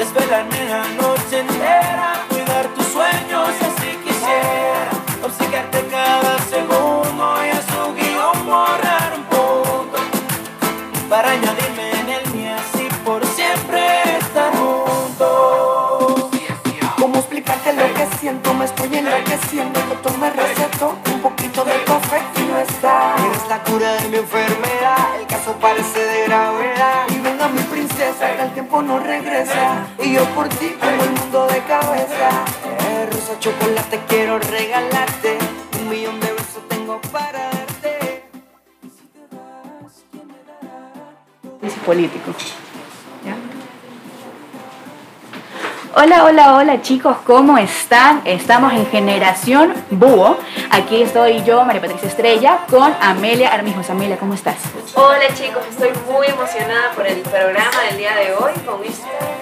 Desvelarme la noche entera, cuidar tus sueños, así quisiera. Obsequiarte cada segundo y a su guion borrar un punto. Para añadirme en el mío, así por siempre estar juntos. ¿Cómo explicarte lo que siento? Me estoy enloqueciendo. Doctor me recetó un poquito de café y no está. Eres la cura de mi yo por ti pongo el mundo de cabeza. Eh, rosa chocolate quiero regalarte, un millón de besos tengo para darte. Es político. ¿Ya? Hola, hola, hola chicos, ¿cómo están? Estamos en Generación Búho. Aquí estoy yo, María Patricia Estrella, con Amelia Armijos. Amelia, ¿cómo estás? Hola chicos, estoy muy emocionada por el programa del día de hoy con especiales.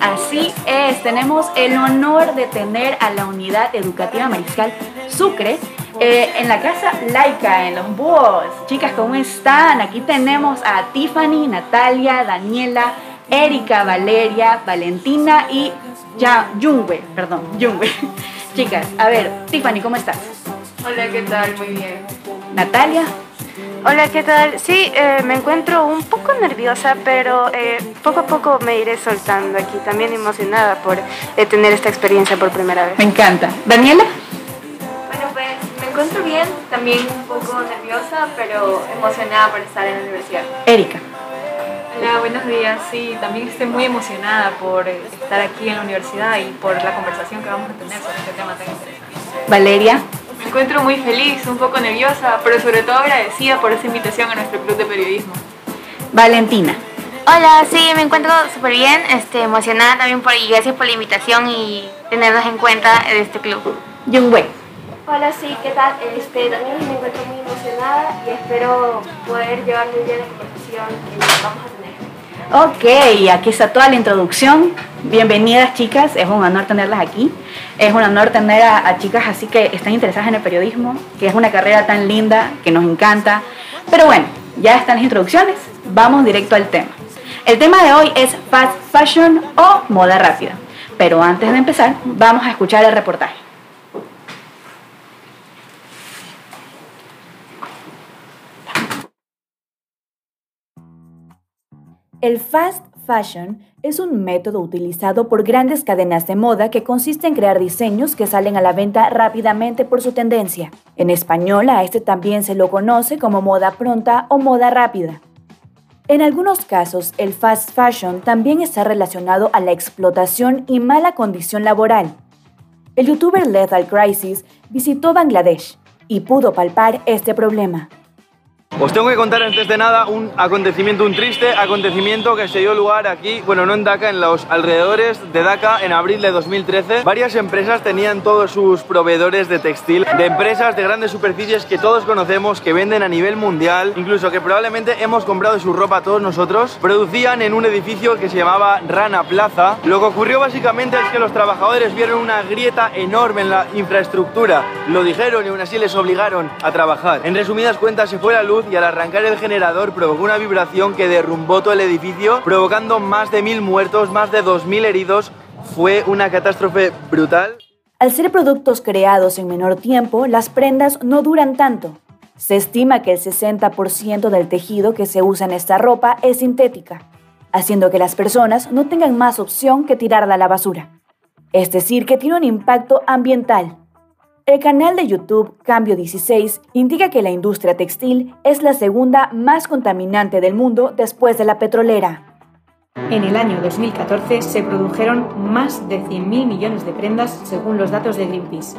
Así es, tenemos el honor de tener a la Unidad Educativa Mariscal Sucre eh, en la Casa Laica, en Los Búhos. Chicas, ¿cómo están? Aquí tenemos a Tiffany, Natalia, Daniela, Erika, Valeria, Valentina y ya Jungwe, perdón, Jungwe. Chicas, a ver, Tiffany, ¿cómo estás? Hola, ¿qué tal? Muy bien. Natalia, Hola, ¿qué tal? Sí, eh, me encuentro un poco nerviosa, pero eh, poco a poco me iré soltando aquí. También emocionada por eh, tener esta experiencia por primera vez. me encanta. Daniela, Bueno, pues me encuentro bien, también un poco nerviosa, pero emocionada por estar en la universidad. Erika, Hola, buenos días. Sí, también estoy muy emocionada por eh, estar aquí en la universidad y por la conversación que vamos a tener sobre este tema tan interesante. Valeria, Me encuentro muy feliz, un poco nerviosa, pero sobre todo agradecida por esta invitación a nuestro club de periodismo. Valentina. Hola, sí, me encuentro súper bien, este, emocionada también por y gracias por la invitación y tenernos en cuenta de este club. Jungwe. Hola, sí, ¿qué tal? Este, también me encuentro muy emocionada y espero poder llevar muy bien la conversación que vamos a tener. Ok, aquí está toda la introducción. Bienvenidas chicas, es un honor tenerlas aquí. Es un honor tener a, chicas así que están interesadas en el periodismo, que es una carrera tan linda, que nos encanta. Pero bueno, ya están las introducciones, vamos directo al tema. El tema de hoy es fast fashion o moda rápida. Pero antes de empezar, vamos a escuchar el reportaje. El fast fashion es un método utilizado por grandes cadenas de moda que consiste en crear diseños que salen a la venta rápidamente por su tendencia. En español a este también se lo conoce como moda pronta o moda rápida. En algunos casos, el fast fashion también está relacionado a la explotación y mala condición laboral. El youtuber Lethal Crisis visitó Bangladesh y pudo palpar este problema. Os tengo que contar antes de nada un acontecimiento, un triste acontecimiento que se dio lugar aquí, bueno, no en Dhaka, en los alrededores de Dhaka en abril de 2013. Varias empresas tenían todos sus proveedores de textil, de empresas de grandes superficies que todos conocemos, que venden a nivel mundial, incluso que probablemente hemos comprado su ropa todos nosotros. Producían en un edificio que se llamaba Rana Plaza. Lo que ocurrió básicamente es que los trabajadores vieron una grieta enorme en la infraestructura. Lo dijeron y aún así les obligaron a trabajar. En resumidas cuentas, se fue la luz y al arrancar el generador provocó una vibración que derrumbó todo el edificio, provocando más de mil muertos, más de 2.000 heridos. Fue una catástrofe brutal. Al ser productos creados en menor tiempo, las prendas no duran tanto. Se estima que el 60% del tejido que se usa en esta ropa es sintética, haciendo que las personas no tengan más opción que tirarla a la basura. Es decir, que tiene un impacto ambiental. El canal de YouTube Cambio 16 indica que la industria textil es la segunda más contaminante del mundo después de la petrolera. En el año 2014 se produjeron más de 100.000 millones de prendas según los datos de Greenpeace,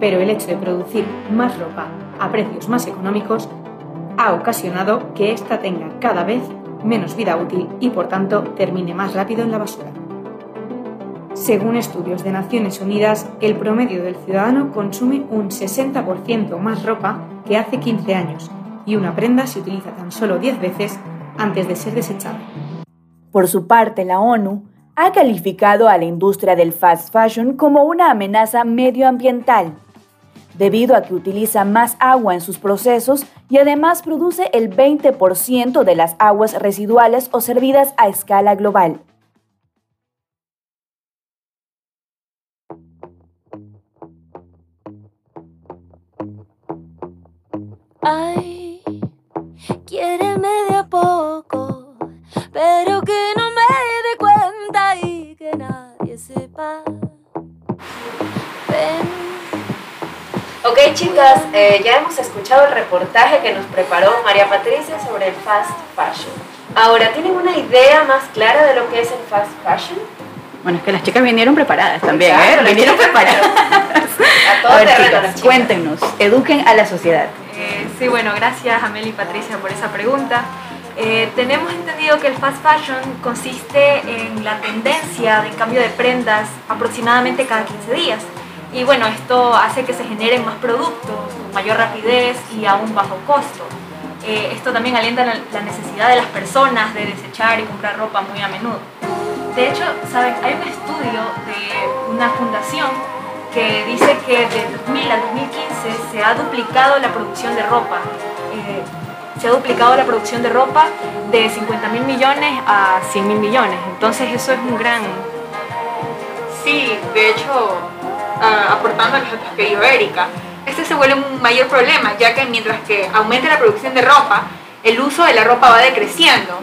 pero el hecho de producir más ropa a precios más económicos ha ocasionado que ésta tenga cada vez menos vida útil y por tanto termine más rápido en la basura. Según estudios de Naciones Unidas, el promedio del ciudadano consume un 60% más ropa que hace 15 años y una prenda se utiliza tan solo 10 veces antes de ser desechada. Por su parte, la ONU ha calificado a la industria del fast fashion como una amenaza medioambiental. debido a que utiliza más agua en sus procesos y además produce el 20% de las aguas residuales o servidas a escala global. Ay, quiéreme de a poco, pero que no me dé cuenta y que nadie sepa. Ven. Ok chicas, eh, ya hemos escuchado el reportaje que nos preparó María Patricia sobre el fast fashion. Ahora, ¿tienen una idea más clara de lo que es el fast fashion? Bueno, es que las chicas vinieron preparadas también, Exacto, ¿eh? Vinieron preparadas. A todo A ver, chicas, las chicas. cuéntenos, eduquen a la sociedad. Eh, sí, bueno, gracias Amel y Patricia por esa pregunta. Eh, tenemos entendido que el fast fashion consiste en la tendencia de cambio de prendas aproximadamente cada 15 días. Y bueno, esto hace que se generen más productos, con mayor rapidez y a un bajo costo. Eh, esto también alienta la, necesidad de las personas de desechar y comprar ropa muy a menudo. De hecho, ¿saben? Hay un estudio de una fundación que dice que de 2000 al 2015 se ha duplicado la producción de ropa. Eh, se ha duplicado la producción de ropa de 50 mil millones a 100 mil millones. Entonces eso es un gran... Sí, de hecho, ah, aportando a los datos que dio Erika, este se vuelve un mayor problema, ya que mientras que aumenta la producción de ropa, el uso de la ropa va decreciendo.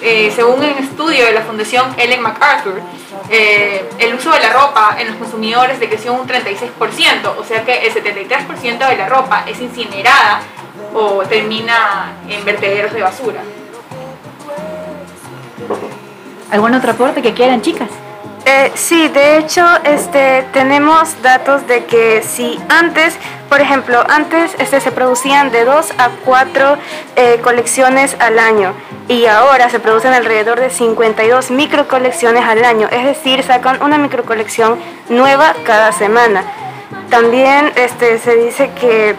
Eh, según un estudio de la Fundación Ellen MacArthur, eh, el uso de la ropa en los consumidores decreció un 36%, o sea que el 73% de la ropa es incinerada o termina en vertederos de basura. ¿Algún otro aporte que quieran, chicas? Eh, sí, de hecho, este, tenemos datos de que si antes, por ejemplo, antes este, se producían de 2 a 4 eh, colecciones al año y ahora se producen alrededor de 52 microcolecciones al año, es decir, sacan una microcolección nueva cada semana. También este, se dice que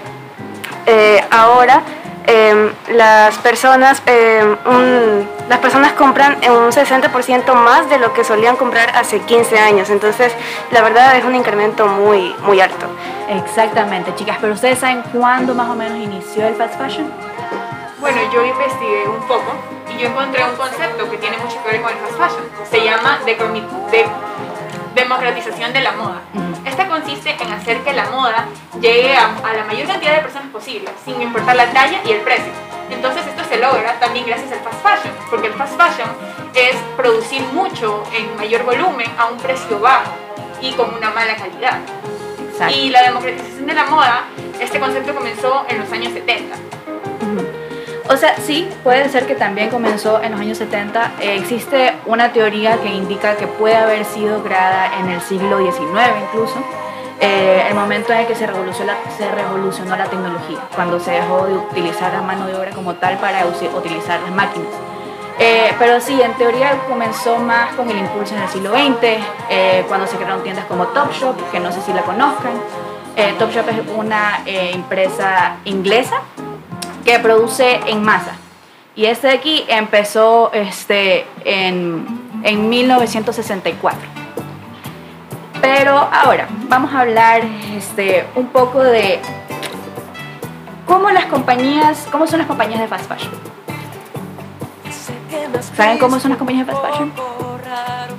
eh, ahora em, las personas em, un- las personas compran en un 60% más de lo que solían comprar hace 15 años entonces la verdad es un incremento muy muy alto Exactamente, chicas, pero ustedes saben cuándo más o menos inició el fast fashion? Bueno, yo investigué un poco y yo encontré un concepto que tiene mucho que ver con el fast fashion. Se llama de- democratización de la moda. Esta consiste en hacer que la moda llegue a, a la mayor cantidad de personas posible, sin importar la talla y el precio. Entonces esto se logra también gracias al fast fashion, porque el fast fashion es producir mucho en mayor volumen a un precio bajo y con una mala calidad. Exacto. Y la democratización de la moda, este concepto comenzó en los años 70. O sea, sí, puede ser que también comenzó en los años 70. Eh, existe una teoría que indica que puede haber sido creada en el siglo XIX incluso, eh, el momento en el que se revolucionó, la, se tecnología, cuando se dejó de utilizar la mano de obra como tal para utilizar las máquinas. Eh, pero sí, en teoría comenzó más con el impulso en el siglo XX, eh, cuando se crearon tiendas como Topshop, que no sé si la conozcan. Eh, Topshop es una empresa inglesa que produce en masa. Y este de aquí empezó este, en, en 1964. Pero ahora vamos a hablar este, un poco de cómo las compañías, cómo son las compañías de fast fashion. ¿Saben cómo son las compañías de fast fashion?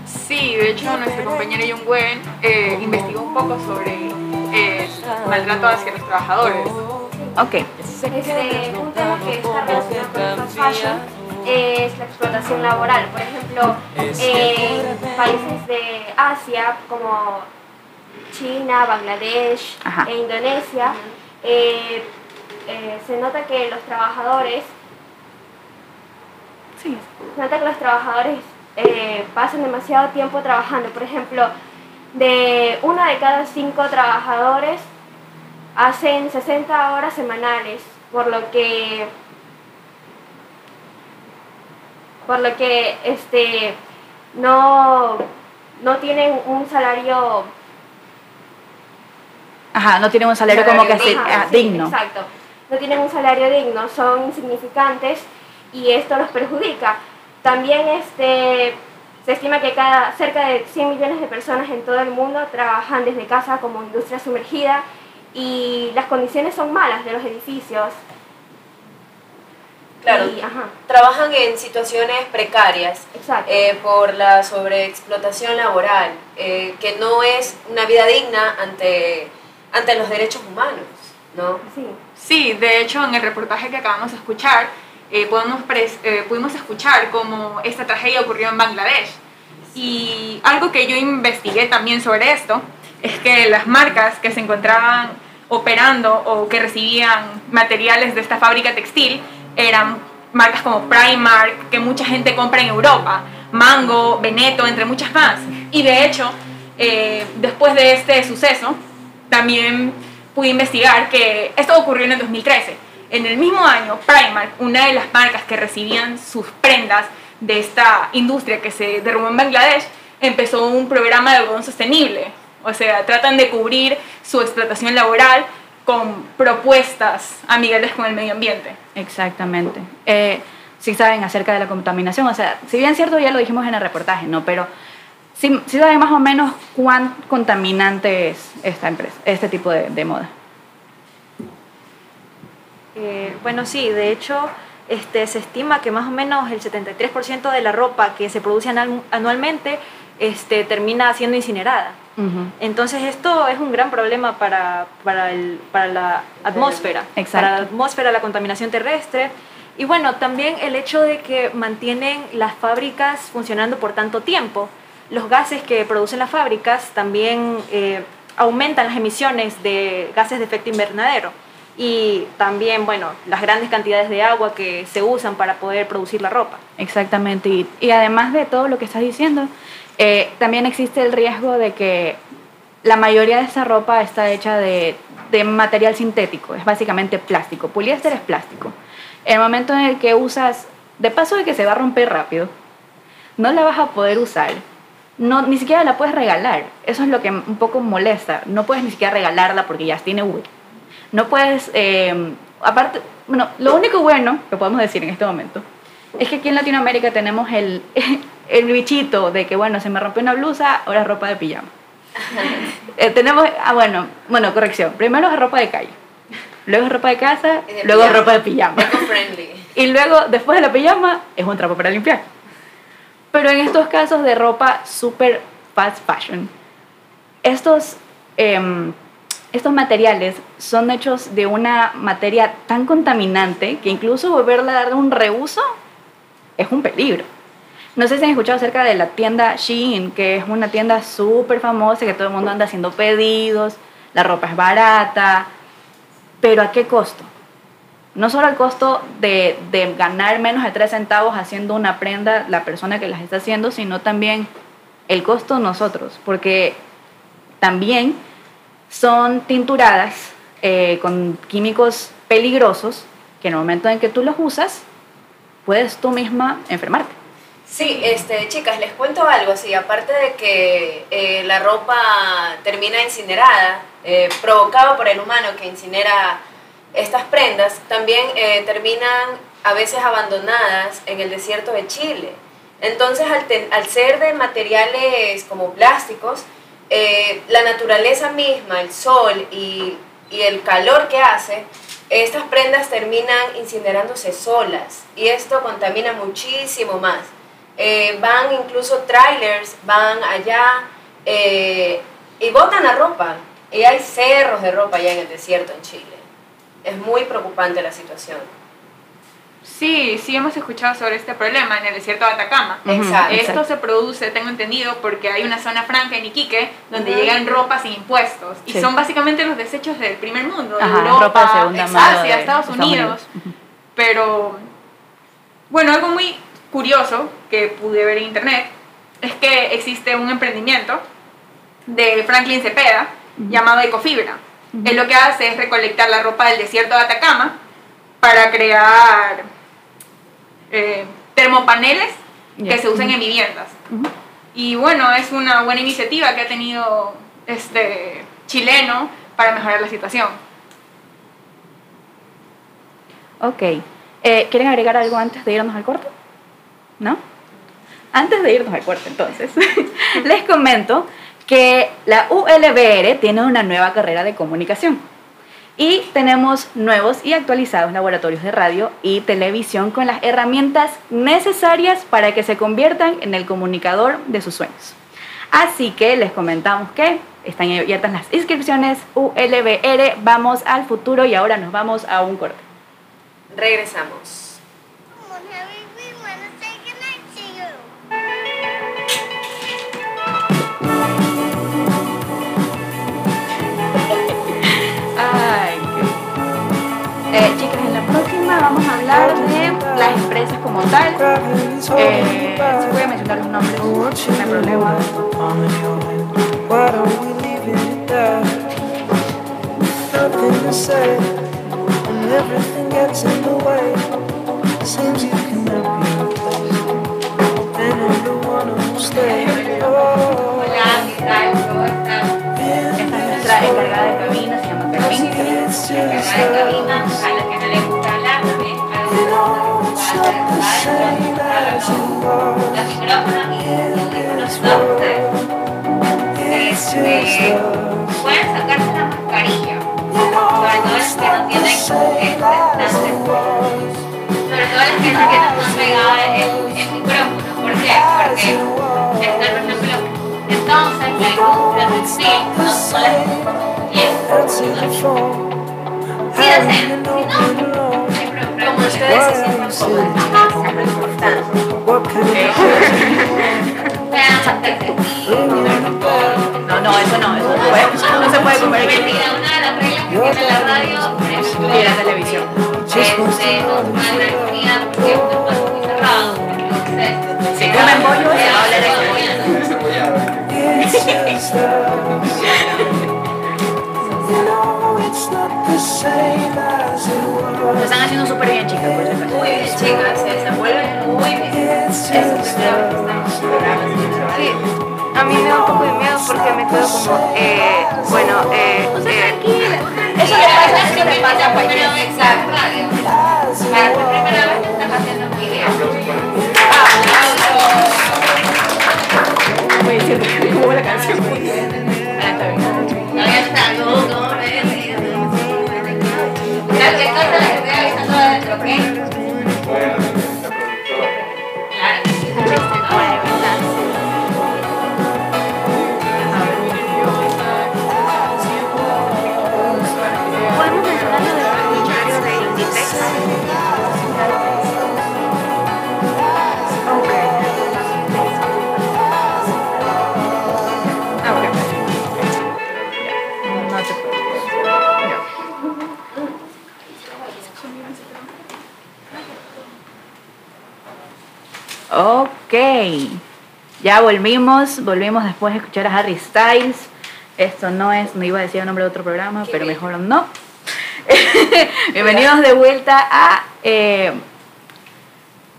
Sí, de hecho nuestra compañera Jung Wen eh, investigó un poco sobre eh, maltrato hacia los trabajadores. Ok. Este, un tema que está relacionado con el fast fashion es la explotación laboral. Por ejemplo, en países de Asia como China, Bangladesh Ajá. e Indonesia, eh, eh, se nota que los trabajadores Sí. se nota que los trabajadores eh, pasan demasiado tiempo trabajando. Por ejemplo, de uno de cada cinco trabajadores hacen 60 horas semanales, por lo que por lo que este no no tienen un salario Ajá, no tienen un salario como que así, Ajá, ah, sí, digno. Exacto. No tienen un salario digno, son insignificantes y esto los perjudica. También este, se estima que cada, cerca de 100 millones de personas en todo el mundo trabajan desde casa como industria sumergida y las condiciones son malas de los edificios. Claro, Y, ajá. trabajan en situaciones precarias eh, por la sobreexplotación laboral, eh, que no es una vida digna ante, ante los derechos humanos, ¿no? Sí. Sí, de hecho en el reportaje que acabamos de escuchar eh, podemos pres- eh, pudimos escuchar cómo esta tragedia ocurrió en Bangladesh. Y algo que yo investigué también sobre esto es que las marcas que se encontraban operando o que recibían materiales de esta fábrica textil eran marcas como Primark, que mucha gente compra en Europa, Mango, Veneto, entre muchas más. Y de hecho, eh, después de este suceso, también pude investigar que esto ocurrió en el 2013. En el mismo año, Primark, una de las marcas que recibían sus prendas de esta industria que se derrumbó en Bangladesh, empezó un programa de algodón sostenible. O sea, tratan de cubrir su explotación laboral con propuestas amigables con el medio ambiente. Exactamente. Eh, sí saben acerca de la contaminación, o sea, si bien es cierto, ya lo dijimos en el reportaje, ¿no? Pero sí, sí saben más o menos cuán contaminante es esta empresa, este tipo de, de moda. Eh, bueno, sí, de hecho, este, se estima que más o menos el 73% de la ropa que se produce anualmente este, termina siendo incinerada. Entonces esto es un gran problema para, para, el- para la atmósfera, Exacto. para la atmósfera, la contaminación terrestre. Y bueno, también el hecho de que mantienen las fábricas funcionando por tanto tiempo. Los gases que producen las fábricas también eh, aumentan las emisiones de gases de efecto invernadero. Y también, bueno, las grandes cantidades de agua que se usan para poder producir la ropa. Exactamente. Y, y además de todo lo que estás diciendo, eh, también existe el riesgo de que la mayoría de esa ropa está hecha de, de material sintético, es básicamente plástico. Poliéster es plástico. En el momento en el que usas, de paso de que se va a romper rápido, no la vas a poder usar. No, ni siquiera la puedes regalar. Eso es lo que un poco molesta. No puedes ni siquiera regalarla porque ya tiene wood. No puedes, eh, aparte, bueno, lo único bueno que podemos decir en este momento es que aquí en Latinoamérica tenemos el, el bichito de que, bueno, se me rompió una blusa, ahora es ropa de pijama. Eh, tenemos, ah, bueno, bueno, corrección. Primero es ropa de calle, luego es ropa de casa, de luego es ropa de pijama. Y luego, después de la pijama, es un trapo para limpiar. Pero en estos casos de ropa super fast fashion, estos, em, estos materiales son hechos de una materia tan contaminante que incluso volverla a dar un reuso es un peligro. No sé si han escuchado acerca de la tienda Shein, que es una tienda súper famosa, que todo el mundo anda haciendo pedidos, la ropa es barata, pero ¿a qué costo? No solo el costo de, de ganar menos de 3 centavos haciendo una prenda la persona que las está haciendo, sino también el costo nosotros, porque también son tinturadas eh, con químicos peligrosos que en el momento en que tú los usas, puedes tú misma enfermarte. Sí, este, chicas, les cuento algo así. Aparte de que eh, la ropa termina incinerada, eh, provocada por el humano que incinera estas prendas, también eh, terminan a veces abandonadas en el desierto de Chile. Entonces, al, ser de materiales como plásticos, la naturaleza misma, el sol y, y el calor que hace, estas prendas terminan incinerándose solas y esto contamina muchísimo más. Eh, van incluso trailers, van allá eh, y botan la ropa. Y hay cerros de ropa allá en el desierto en Chile. Es muy preocupante la situación. Sí, sí hemos escuchado sobre este problema en el desierto de Atacama. Exacto. Esto se produce, tengo entendido, porque hay una zona franca en Iquique donde Ujú. llegan ropas sin impuestos. Y Sí. son básicamente los desechos del primer mundo, de Ajá, Europa, ropa de segunda mano Asia, de Estados Estados Unidos. Pero, bueno, algo muy curioso que pude ver en internet es que existe un emprendimiento de Franklin Cepeda llamado Ecofibra. Él lo que hace es recolectar la ropa del desierto de Atacama para crear eh, termopaneles que se Ujú. en viviendas. Y bueno, es una buena iniciativa que ha tenido este chileno para mejorar la situación. Ok. Eh, ¿Quieren agregar algo antes de irnos al corte? ¿No? Antes de irnos al corte, entonces, les comento que la ULBR tiene una nueva carrera de comunicación. Y tenemos nuevos y actualizados laboratorios de radio y televisión con las herramientas necesarias para que se conviertan en el comunicador de sus sueños. Así que les comentamos que están abiertas las inscripciones ULBR, vamos al futuro y ahora nos vamos a un corte. Regresamos. Las empresas como tal. Eh, voy a mencionar los nombres, no hay problema. Nuestra encargada de cabina, se llama same Pueden sacarse la mascarilla. The same as it was. Sobre todo las que no tienen el, el micrófono. ¿Por qué? Porque está, por ejemplo, entonces la industria no, no las y That's it before. Sí, o sea, si no, Como ustedes es importante. Sacarse No, no, eso no, eso no, puede- no se puede comer bien. Mira, una de las reglas que tiene la radio, por ejemplo, Y la televisión. es muy cerrado. Entonces, Si comen se de Lo están haciendo súper bien, chicas. Muy bien, chicas, se desenvuelven muy bien. It's Eso es lo que estamos a mí me da un poco de miedo porque me quedo como, eh, bueno, eh, eh, Eso le pasa, eso le pasa a en radio. Para la primera vez que estás haciendo un video. Voy diciendo cómo la canción. Ah, está bien. Todavía está, no, no, okay? Ya volvimos, volvimos después de escuchar a Harry Styles. Esto no es, no iba a decir el nombre de otro programa, pero mejor no. Bienvenidos de vuelta a, eh,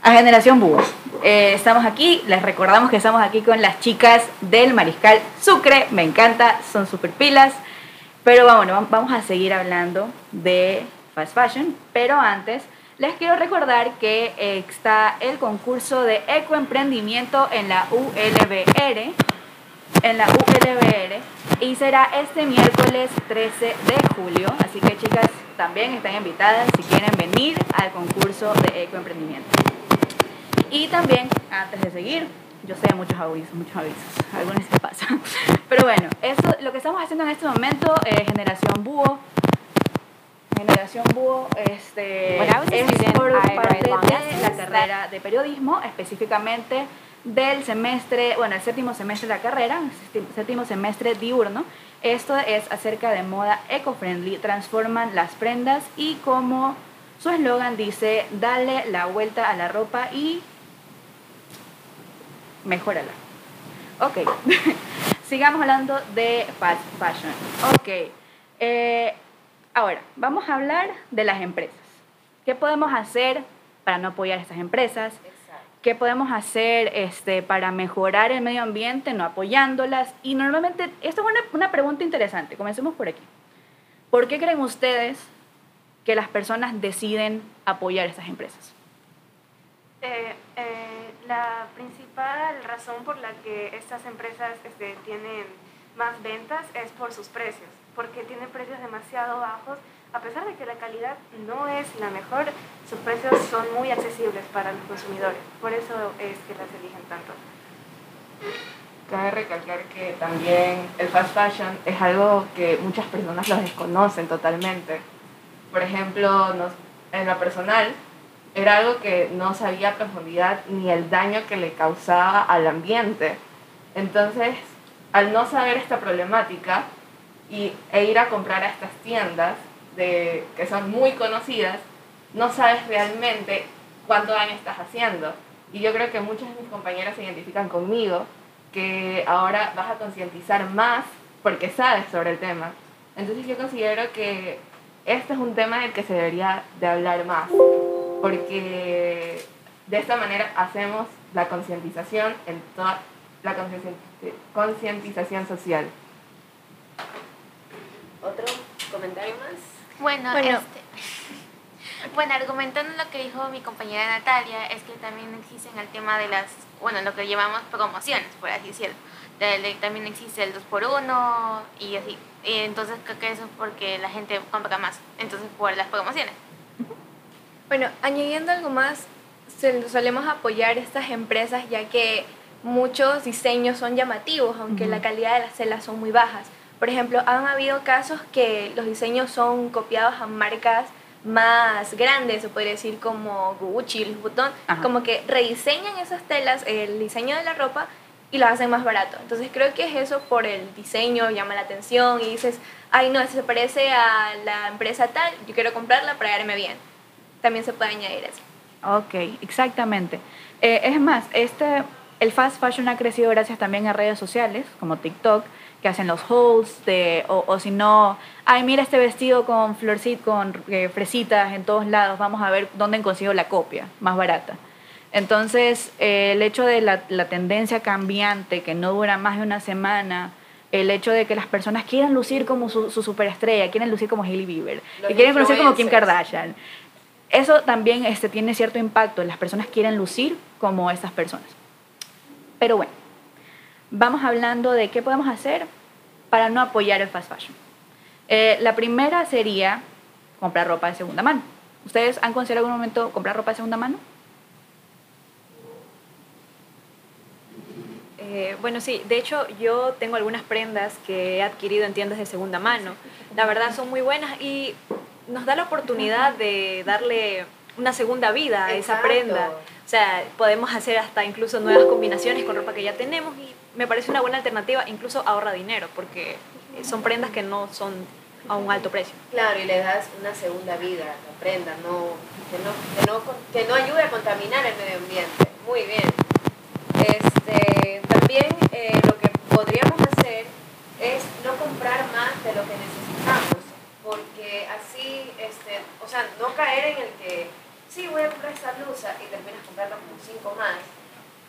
a Generación Búho. Eh, estamos aquí, les recordamos que estamos aquí con las chicas del Mariscal Sucre, me encanta, son super pilas. Pero bueno, vamos a seguir hablando de fast fashion, pero antes les quiero recordar que eh, está el concurso de ecoemprendimiento en la ULBR, en la ULBR, y será este miércoles 13 de julio, así que chicas también están invitadas si quieren venir al concurso de ecoemprendimiento. Y también, antes de seguir, yo sé muchos avisos, muchos avisos, algunos se pasan. Pero bueno, eso, lo que estamos haciendo en este momento, eh, Generación Búho, Generación Búho este, es por parte de la carrera de periodismo, específicamente del semestre, bueno, el séptimo semestre de la carrera, séptimo- séptimo semestre diurno. Esto es acerca de moda eco-friendly, transforman las prendas y como su eslogan dice, dale la vuelta a la ropa y mejórala. Ok, sigamos hablando de fast fashion. Ok, eh, ahora vamos a hablar de las empresas. ¿Qué podemos hacer para no apoyar a estas empresas? ¿Qué podemos hacer este, para mejorar el medio ambiente no apoyándolas? Y normalmente, esta es una, una pregunta interesante, comencemos por aquí. ¿Por qué creen ustedes que las personas deciden apoyar a estas empresas? Eh, eh, la principal razón por la que estas empresas este, tienen más ventas es por sus precios, porque tienen precios demasiado bajos a pesar de que la calidad no es la mejor, sus precios son muy accesibles para los consumidores. Por eso es que las eligen tanto. Cabe recalcar que también el fast fashion es algo que muchas personas lo desconocen totalmente. Por ejemplo, nos, en lo personal, era algo que no sabía a profundidad ni el daño que le causaba al ambiente. Entonces, al no saber esta problemática y, e ir a comprar a estas tiendas de, que son muy conocidas, no sabes realmente cuánto daño estás haciendo. Y yo creo que muchas de mis compañeras se identifican conmigo, que ahora vas a concientizar más porque sabes sobre el tema. Entonces yo considero que este es un tema del que se debería de hablar más, porque de esta manera hacemos la concientización en toda la concientización social. ¿Otro comentario más? Bueno, este, bueno, argumentando lo que dijo mi compañera Natalia, es que también existen el tema de las, bueno, lo que llamamos promociones, por así decirlo. también existe el 2x1 y así. Y entonces creo que eso es porque la gente compra más. Entonces, por las promociones. Bueno, añadiendo algo más, solemos apoyar estas empresas ya que muchos diseños son llamativos, aunque la calidad de las celas son muy bajas. Por ejemplo, han habido casos que los diseños son copiados a marcas más grandes, se podría decir como Gucci, Louis Vuitton, como que rediseñan esas telas, el diseño de la ropa y lo hacen más barato. Entonces creo que es eso por el diseño, llama la atención y dices, ay no, se parece a la empresa tal, yo quiero comprarla para verme bien. También se puede añadir eso. Ok, exactamente. Eh, es más, este, el fast fashion ha crecido gracias también a redes sociales como TikTok, que hacen los hauls, de, o, o si no, ay, mira este vestido con florcit, con eh, fresitas en todos lados, vamos a ver dónde consigo la copia más barata. Entonces, eh, el hecho de la, la, tendencia cambiante que no dura más de una semana, el hecho de que las personas quieran lucir como su, su superestrella, quieren lucir como Hailey Bieber, que quieren lucir como Kim Kardashian, eso también este, tiene cierto impacto. Las personas quieren lucir como estas personas. Pero bueno, vamos hablando de qué podemos hacer para no apoyar el fast fashion. Eh, la primera sería comprar ropa de segunda mano. ¿Ustedes han considerado algún momento comprar ropa de segunda mano? Eh, bueno, sí, de hecho yo tengo algunas prendas que he adquirido en tiendas de segunda mano. La verdad son muy buenas y nos da la oportunidad de darle una segunda vida a esa prenda. O sea, podemos hacer hasta incluso nuevas combinaciones con ropa que ya tenemos y me parece una buena alternativa, incluso ahorra dinero, porque son prendas que no son a un alto precio. Claro, y le das una segunda vida a la prenda, no, que, no, que, no, que no ayude a contaminar el medio ambiente. Muy bien. Este, también eh, lo que podríamos hacer es no comprar más de lo que necesitamos, porque así, este, o sea, no caer en el que, sí, voy a comprar esta blusa y terminas comprando como cinco más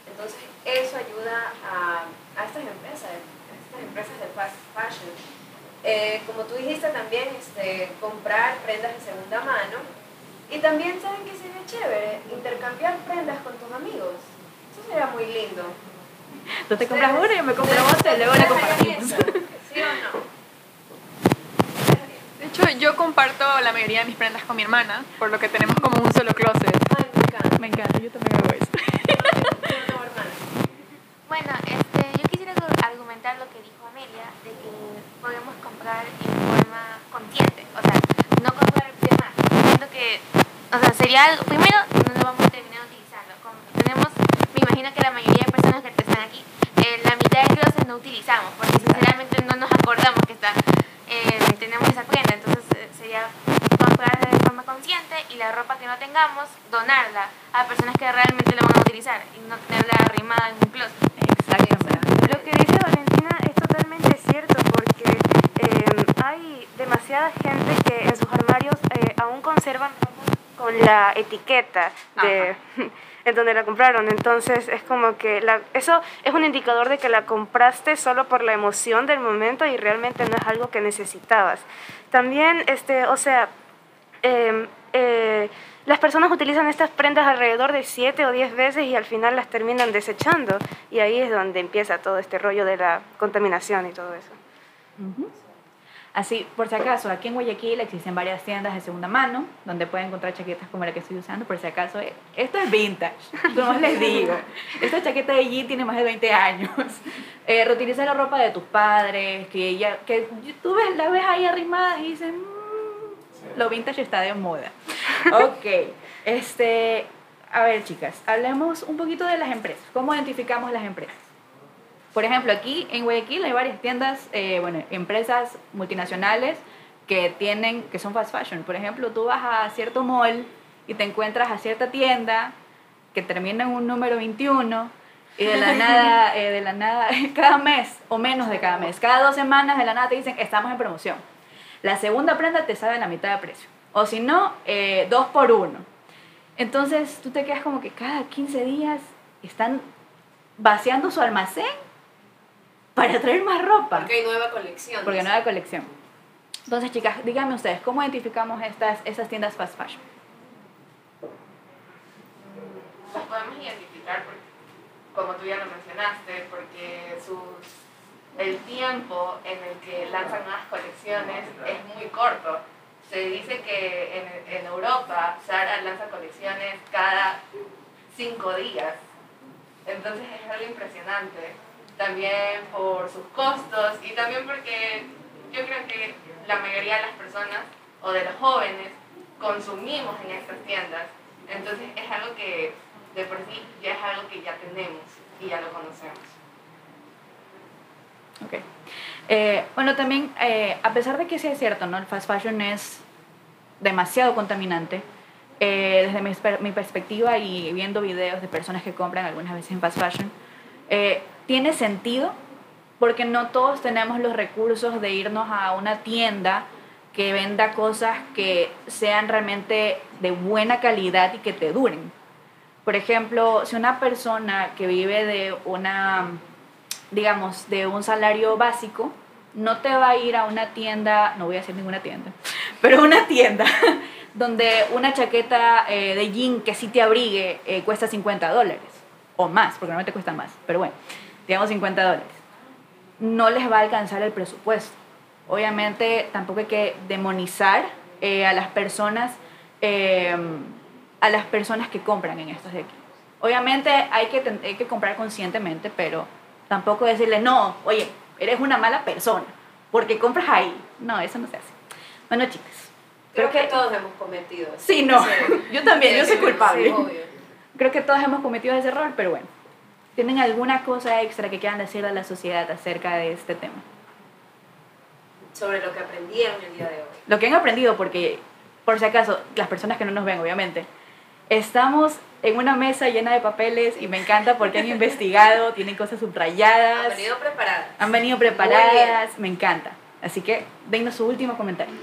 entonces, eso ayuda a, a estas empresas, a estas empresas de fast fashion. Eh, como tú dijiste también, este, comprar prendas de segunda mano. Y también, ¿saben qué sería chévere? Intercambiar prendas con tus amigos. Eso sería muy lindo. Tú te compras una y yo me compro otra y luego la compartimos. ¿Sí o no? Hecho, yo comparto la mayoría de mis prendas con mi hermana, por lo que tenemos como un solo closet. Ay, me encanta. Me encanta, yo también hago eso. Bueno, este, yo quisiera argumentar lo que dijo Amelia, de que podemos comprar en forma consciente, o sea, no comprar de más. Siento que, o sea, sería algo, primero, no lo vamos a terminar utilizando. tenemos, me imagino que la mayoría de personas que están aquí, eh, la mitad de closet no utilizamos, porque sinceramente no nos acordamos que está, eh, tenemos esa prenda, entonces eh, sería comprar de forma consciente y la ropa que no tengamos, donarla a personas que realmente la van a utilizar y no tenerla arrimada en un closet. Lo que dice Valentina es totalmente cierto porque eh, hay demasiada gente que en sus armarios eh, aún conservan con etiqueta de en donde la compraron. Entonces es como que la, eso es un indicador de que la compraste solo por la emoción del momento y realmente no es algo que necesitabas. También, este, o sea, em, eh, las personas utilizan estas prendas alrededor de 7 o 10 veces y al final las terminan desechando. Y ahí es donde empieza todo este rollo de la contaminación y todo eso. Así, por si acaso, aquí en Guayaquil existen varias tiendas de segunda mano donde pueden encontrar chaquetas como la que estoy usando. Por si acaso, eh, esto es vintage, como les digo. Esta chaqueta de jean tiene más de 20 años. Eh, reutiliza la ropa de tus padres, que, ella, que tú ves, la ves ahí arrimada y dices, "Mm, lo vintage está de moda. Ok, este, a ver chicas, hablemos un poquito de las empresas. ¿Cómo identificamos las empresas? Por ejemplo, aquí en Guayaquil hay varias tiendas, eh, bueno, empresas multinacionales que tienen, que son fast fashion. Por ejemplo, tú vas a cierto mall y te encuentras a cierta tienda que termina en un número 21 y de la nada, eh, de la nada, cada mes o menos de cada mes, cada dos semanas de la nada te dicen estamos en promoción. La segunda prenda te sale a la mitad de precio. O si no, eh, dos por uno. Entonces tú te quedas como que cada 15 días están vaciando su almacén para traer más ropa. Porque hay nueva colección. Porque nueva colección. Entonces, chicas, díganme ustedes, ¿cómo identificamos estas, esas tiendas fast fashion? Las podemos identificar, porque, como tú ya lo mencionaste, porque sus, el tiempo en el que lanzan nuevas colecciones es muy corto. Se dice que en, en Europa Zara lanza colecciones cada cinco días. Entonces es algo impresionante. También por sus costos y también porque yo creo que la mayoría de las personas o de los jóvenes consumimos en estas tiendas. Entonces es algo que de por sí ya es algo que ya tenemos y ya lo conocemos. Ok. Eh, bueno, también, eh, a pesar de que sí es cierto, ¿no? El fast fashion es demasiado contaminante. eh, desde mi, mi perspectiva y viendo videos de personas que compran algunas veces en fast fashion, eh, tiene sentido porque no todos tenemos los recursos de irnos a una tienda que venda cosas que sean realmente de buena calidad y que te duren. Por ejemplo, si una persona que vive de una, digamos, de un salario básico, no te va a ir a una tienda, no voy a decir ninguna tienda, pero una tienda donde una chaqueta eh, de jean que sí te abrigue eh, cuesta 50 dólares o más, porque normalmente cuesta más, pero bueno, digamos 50 dólares. No les va a alcanzar el presupuesto. Obviamente tampoco hay que demonizar eh, a las personas eh, a las personas que compran en estos aquí. Obviamente hay que, hay que comprar conscientemente, pero tampoco decirle, no, oye, eres una mala persona, porque compras ahí. No, eso no se hace. Bueno, chicas, Creo que todos hemos cometido. Sí, no, yo también, yo soy culpable. sí, obvio. creo que todos hemos cometido ese error, pero bueno. ¿Tienen alguna cosa extra que quieran decirle a la sociedad acerca de este tema? Sobre lo que aprendieron el día de hoy. Lo que han aprendido, porque, por si acaso, las personas que no nos ven, obviamente, estamos en una mesa llena de papeles y me encanta porque han investigado, tienen cosas subrayadas. Han venido preparadas. Han venido preparadas, me encanta. Así que, denos su último comentario.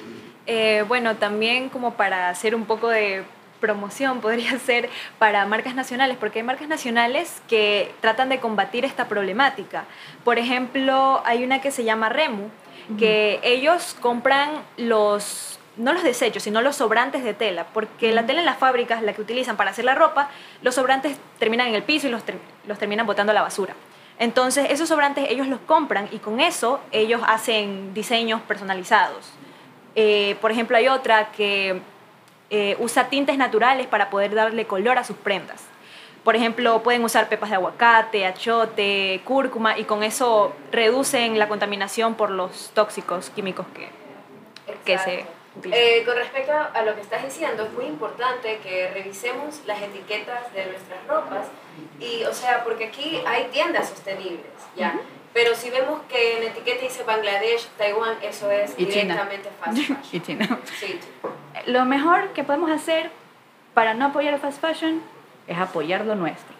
Eh, bueno, también como para hacer un poco de promoción podría ser para marcas nacionales, porque hay marcas nacionales que tratan de combatir esta problemática. Por ejemplo, hay una que se llama Remu, que ellos compran los no los desechos, sino los sobrantes de tela, porque la tela en las fábricas, la que utilizan para hacer la ropa, los sobrantes terminan en el piso y los, ter- los terminan botando a la basura. Entonces, esos sobrantes ellos los compran y con eso ellos hacen diseños personalizados. Eh, por ejemplo, hay otra que eh, usa tintes naturales para poder darle color a sus prendas. Por ejemplo, pueden usar pepas de aguacate, achote, cúrcuma y con eso reducen la contaminación por los tóxicos químicos que, que se utilizan. Eh, con respecto a lo que estás diciendo, es muy importante que revisemos las etiquetas de nuestras ropas y, o sea, porque aquí hay tiendas sostenibles, ¿ya? Pero si vemos que en etiqueta dice Bangladesh, Taiwán, eso es Y China. directamente fast fashion. y chino. Sí, Lo mejor que podemos hacer para no apoyar el fast fashion es apoyar lo nuestro.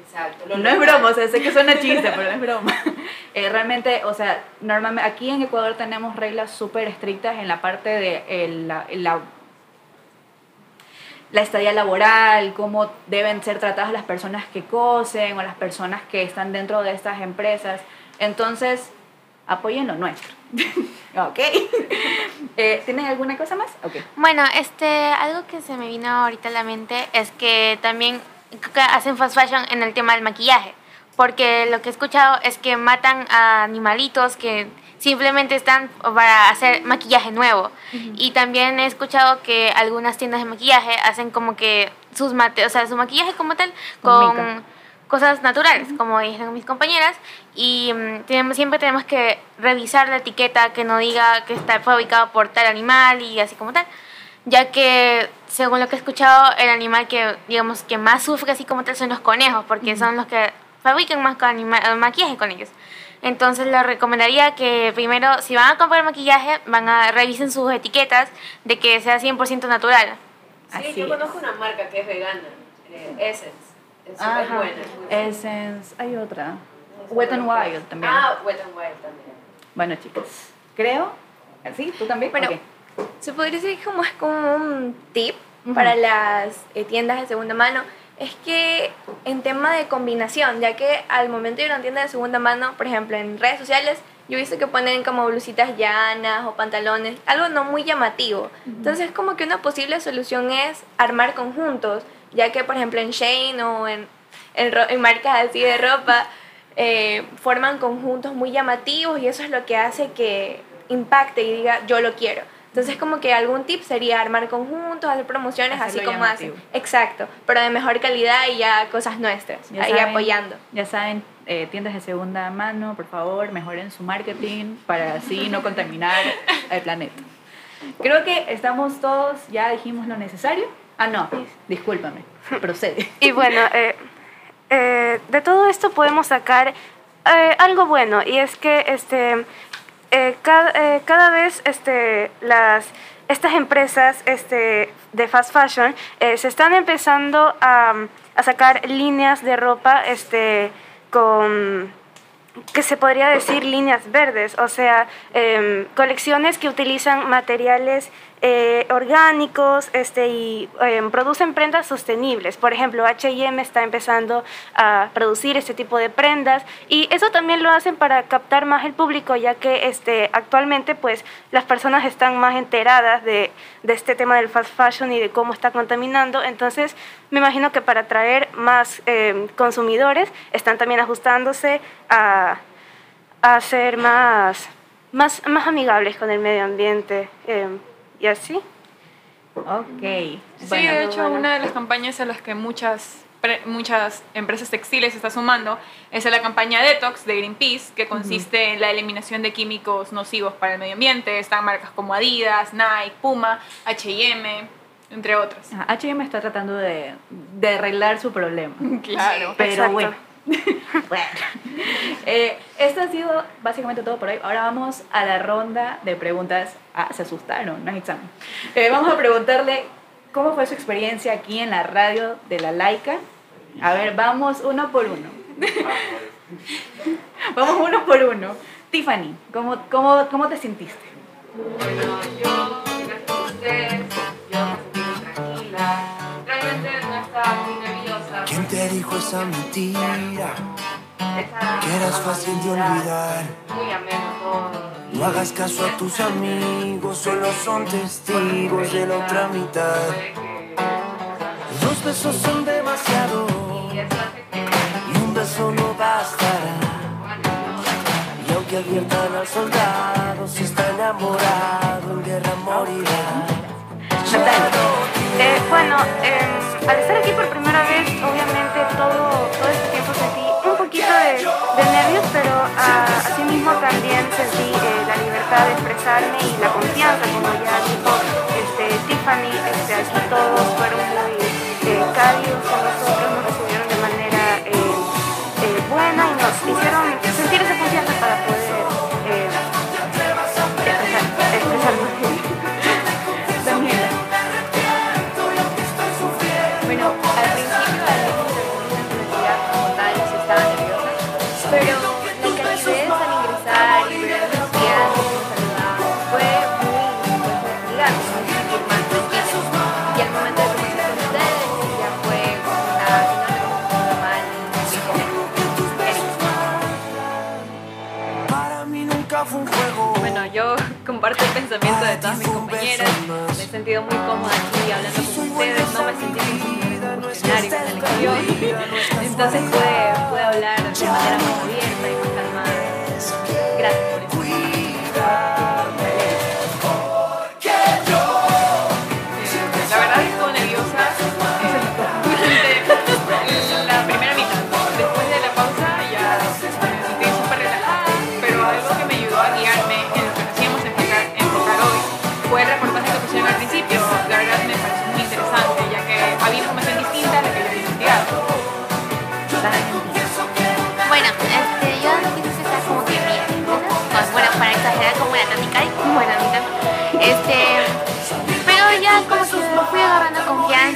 exacto. Lo No es local. broma, o sea, sé que suena chiste, pero no es broma. Eh, realmente, o sea, normalmente aquí en Ecuador tenemos reglas súper estrictas en la parte de el- la, la, la estadía laboral, cómo deben ser tratadas las personas que cosen o las personas que están dentro de estas empresas. Entonces, apoyen lo nuestro. ok. Eh, ¿Tienen alguna cosa más? Ok. Bueno, este, algo que se me vino ahorita a la mente es que también hacen fast fashion en el tema del maquillaje. porque lo que he escuchado es que matan a animalitos que simplemente están para hacer maquillaje nuevo. Y también he escuchado que algunas tiendas de maquillaje hacen como que sus mate, o sea, su maquillaje como tal Con con cosas naturales, como dijeron mis compañeras, y mm, tenemos, siempre tenemos que revisar la etiqueta que no diga que está fabricado por tal animal y así como tal, ya que según lo que he escuchado, el animal que digamos que más sufre así como tal son los conejos, porque son los que fabrican más anima- maquillaje con ellos. Entonces les recomendaría que primero, si van a comprar maquillaje, van a revisen sus etiquetas de que sea 100% natural. Sí, yo conozco una marca que es vegana, eh, Essence. Es súper Ajá. buena. es muy buena. Essence, hay otra. Wet n Wild también. Ah, Wet n Wild también. Bueno, chicos, creo. ¿Sí? ¿Tú también? Bueno, se podría decir como es como un tip para las eh, tiendas de segunda mano. Es que en tema de combinación, ya que al momento de ir a una tienda de segunda mano, por ejemplo, en redes sociales, yo he visto que ponen como blusitas llanas o pantalones, algo no muy llamativo. Entonces, como que una posible solución es armar conjuntos, ya que, por ejemplo, en Shane o en, en marcas así de ropa, eh, forman conjuntos muy llamativos y eso es lo que hace que impacte y diga yo lo quiero. Entonces como que algún tip sería armar conjuntos, hacer promociones así Hacerlo como llamativo. hacen. Exacto, pero de mejor calidad y ya cosas nuestras, Ya ahí saben- apoyando. Ya saben, eh, tiendas de segunda mano, por favor, mejoren su marketing para así no contaminar el planeta. Creo que estamos todos, ya dijimos lo necesario. Ah, no, discúlpame, procede. Y bueno, eh, eh, de todo esto podemos sacar eh, algo bueno y es que este, eh, cada, eh, cada vez este, las, estas empresas este, de fast fashion eh, se están empezando a, a sacar líneas de ropa este, con que se podría decir líneas verdes, o sea, em, colecciones que utilizan materiales eh, orgánicos este, y em, producen prendas sostenibles. Por ejemplo, HM está empezando a producir este tipo de prendas y eso también lo hacen para captar más el público, ya que este, actualmente pues, las personas están más enteradas de, de este tema del fast fashion y de cómo está contaminando. Entonces, me imagino que para atraer más em, consumidores están también ajustándose a, a ser más, más, más amigables con el medio ambiente em, y así. Ok. Sí, de hecho, una de las campañas a las que muchas, pre- muchas empresas textiles se está sumando es a la campaña Detox de Greenpeace, que consiste en la eliminación de químicos nocivos para el medio ambiente. Están marcas como Adidas, Nike, Puma, H&M, entre otras. H&M está tratando de, de arreglar su problema. Claro. Pero Exacto. bueno. bueno. Eh, esto ha sido básicamente todo por hoy. Ahora vamos a la ronda de preguntas. Ah, se asustaron, no es examen. Eh, vamos a preguntarle cómo fue su experiencia aquí en la radio de la Laica. A ver, vamos uno por uno. vamos uno por uno. Tiffany, ¿cómo, cómo, cómo te sentiste? Bueno, yo, me te dijo esa mentira? Que eras fácil de olvidar. No hagas caso a tus amigos, solo son testigos de la otra mitad. Dos besos son demasiado y un beso no bastará. Y aunque adviertan al soldado, si está enamorado, en guerra morirá. Bueno, em, al estar aquí por primera vez, obviamente todo, todo este tiempo sentí un poquito de, nervios, pero ah, asimismo también sentí eh, la libertad de expresarme y la confianza, como ya dijo este, Tiffany, este, aquí todos fueron muy pensamiento de todas mis compañeras. Me he sentido muy cómoda aquí hablando con ustedes. No me sentí como en el escenario, en el guion. Entonces pude, pude hablar de manera más abierta.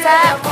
time.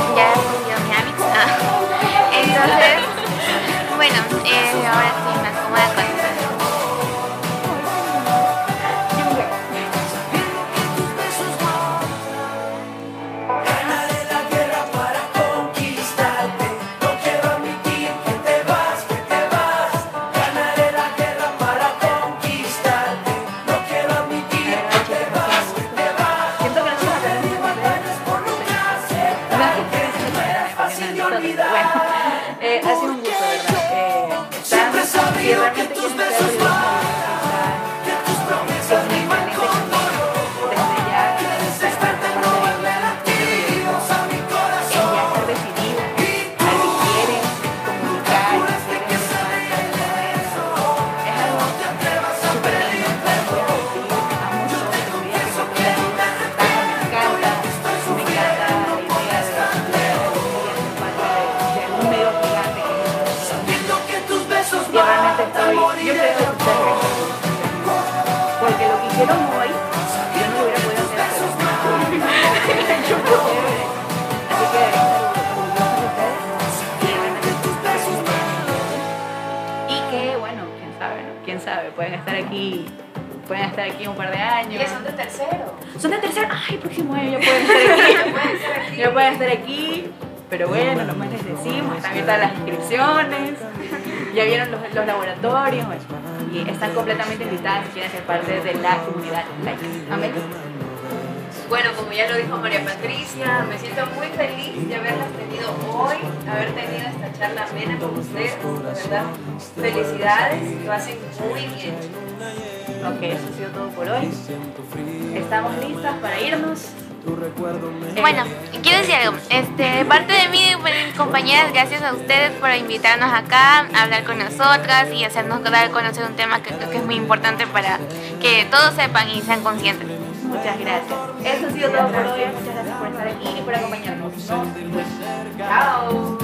ay, el próximo año ya pueden estar aquí, ya pueden estar aquí. Pero bueno, nomás les decimos, están están las inscripciones, ya vieron los, los laboratorios, y están completamente invitadas si quieren ser parte de la comunidad like. Amén. Bueno, como ya lo dijo María Patricia, me siento muy feliz de haberlas tenido hoy, haber tenido esta charla amena con ustedes, de verdad. Felicidades, lo hacen muy bien. Ok, eso ha sido todo por hoy. Estamos listas para irnos. Bueno, quiero decir algo. Este, parte de mí, compañeras, gracias a ustedes por invitarnos acá, a hablar con nosotras y hacernos dar a conocer un tema que, que es muy importante para que todos sepan y sean conscientes. Muchas gracias. Eso ha sido todo por hoy. Muchas gracias por estar aquí y por acompañarnos. Chao.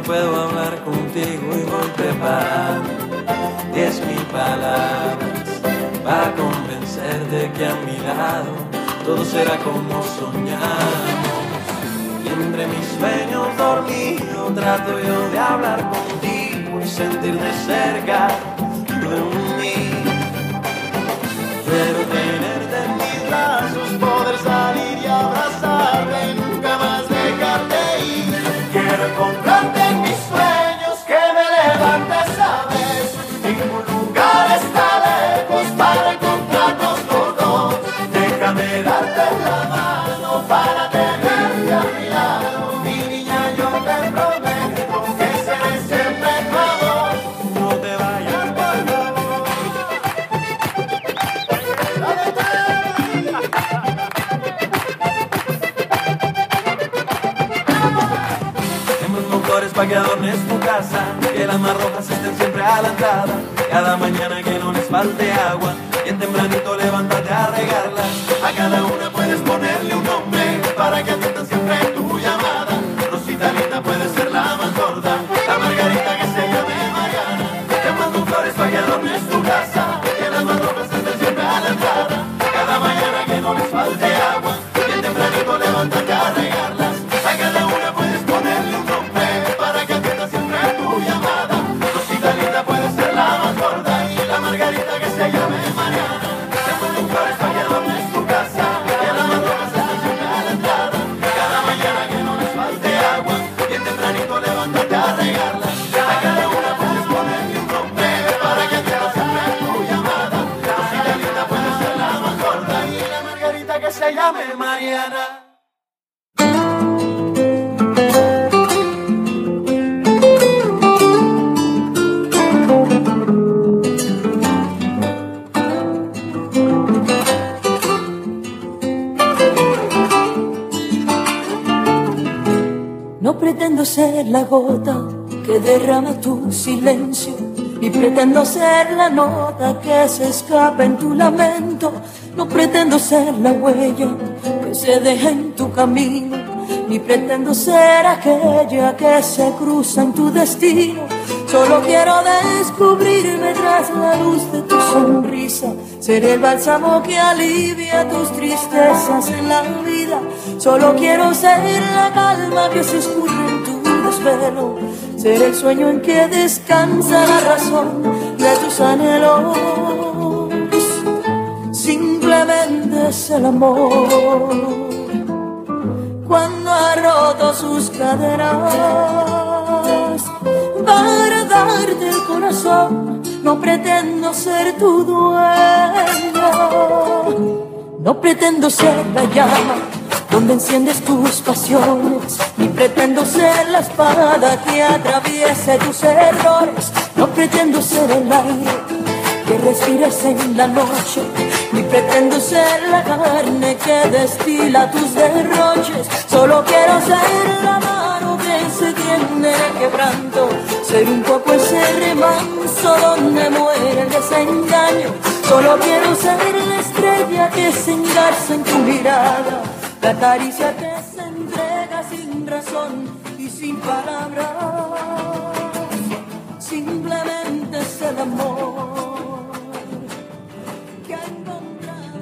no puedo hablar contigo y voy preparando diez mil palabras para convencerte que a mi lado todo será como soñamos. Y entre mis sueños dormido trato yo de hablar contigo y sentir de cerca a la entrada. Cada mañana que no les falte agua, bien tempranito levántate a regarlas. A cada una puedes ponerle un nombre para que la gota que derrama tu silencio, ni pretendo ser la nota que se escapa en tu lamento. No pretendo ser la huella que se deja en tu camino, ni pretendo ser aquella que se cruza en tu destino. Solo quiero descubrirme tras la luz de tu sonrisa, ser el bálsamo que alivia tus tristezas en la vida. Solo quiero ser la calma que se escurre desvelo, ser el sueño en que descansa la razón de tus anhelos. Simplemente es el amor cuando ha roto sus caderas para darte el corazón. No pretendo ser tu dueño, no pretendo ser la llama donde enciendes tus pasiones, ni pretendo ser la espada que atraviese tus errores. No pretendo ser el aire que respires en la noche, ni pretendo ser la carne que destila tus derroches. Solo quiero ser la mano que se tiende el quebranto, ser un poco ese remanso donde muere el desengaño. Solo quiero ser la estrella que se engarza en tu mirada, la caricia que se entrega sin razón y sin palabras. Simplemente es el amor. que ha encontrado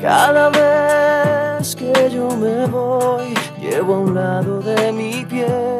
Cada vez que yo me voy, llevo a un lado de mi piel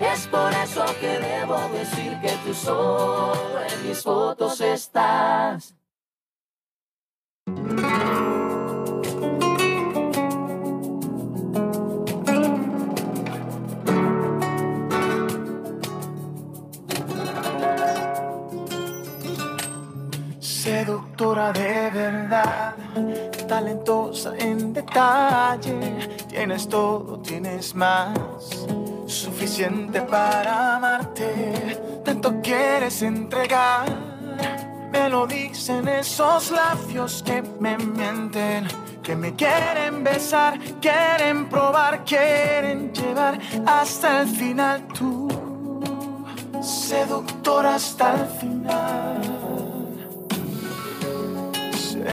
Es por eso que debo decir que tú solo en mis fotos estás. Seductora de verdad, talentosa en detalle. Tienes todo, tienes más. Suficiente para amarte. Tanto quieres entregar. Me lo dicen esos labios que me mienten. Que me quieren besar, quieren probar, quieren llevar hasta el final tú. Seductora hasta el final.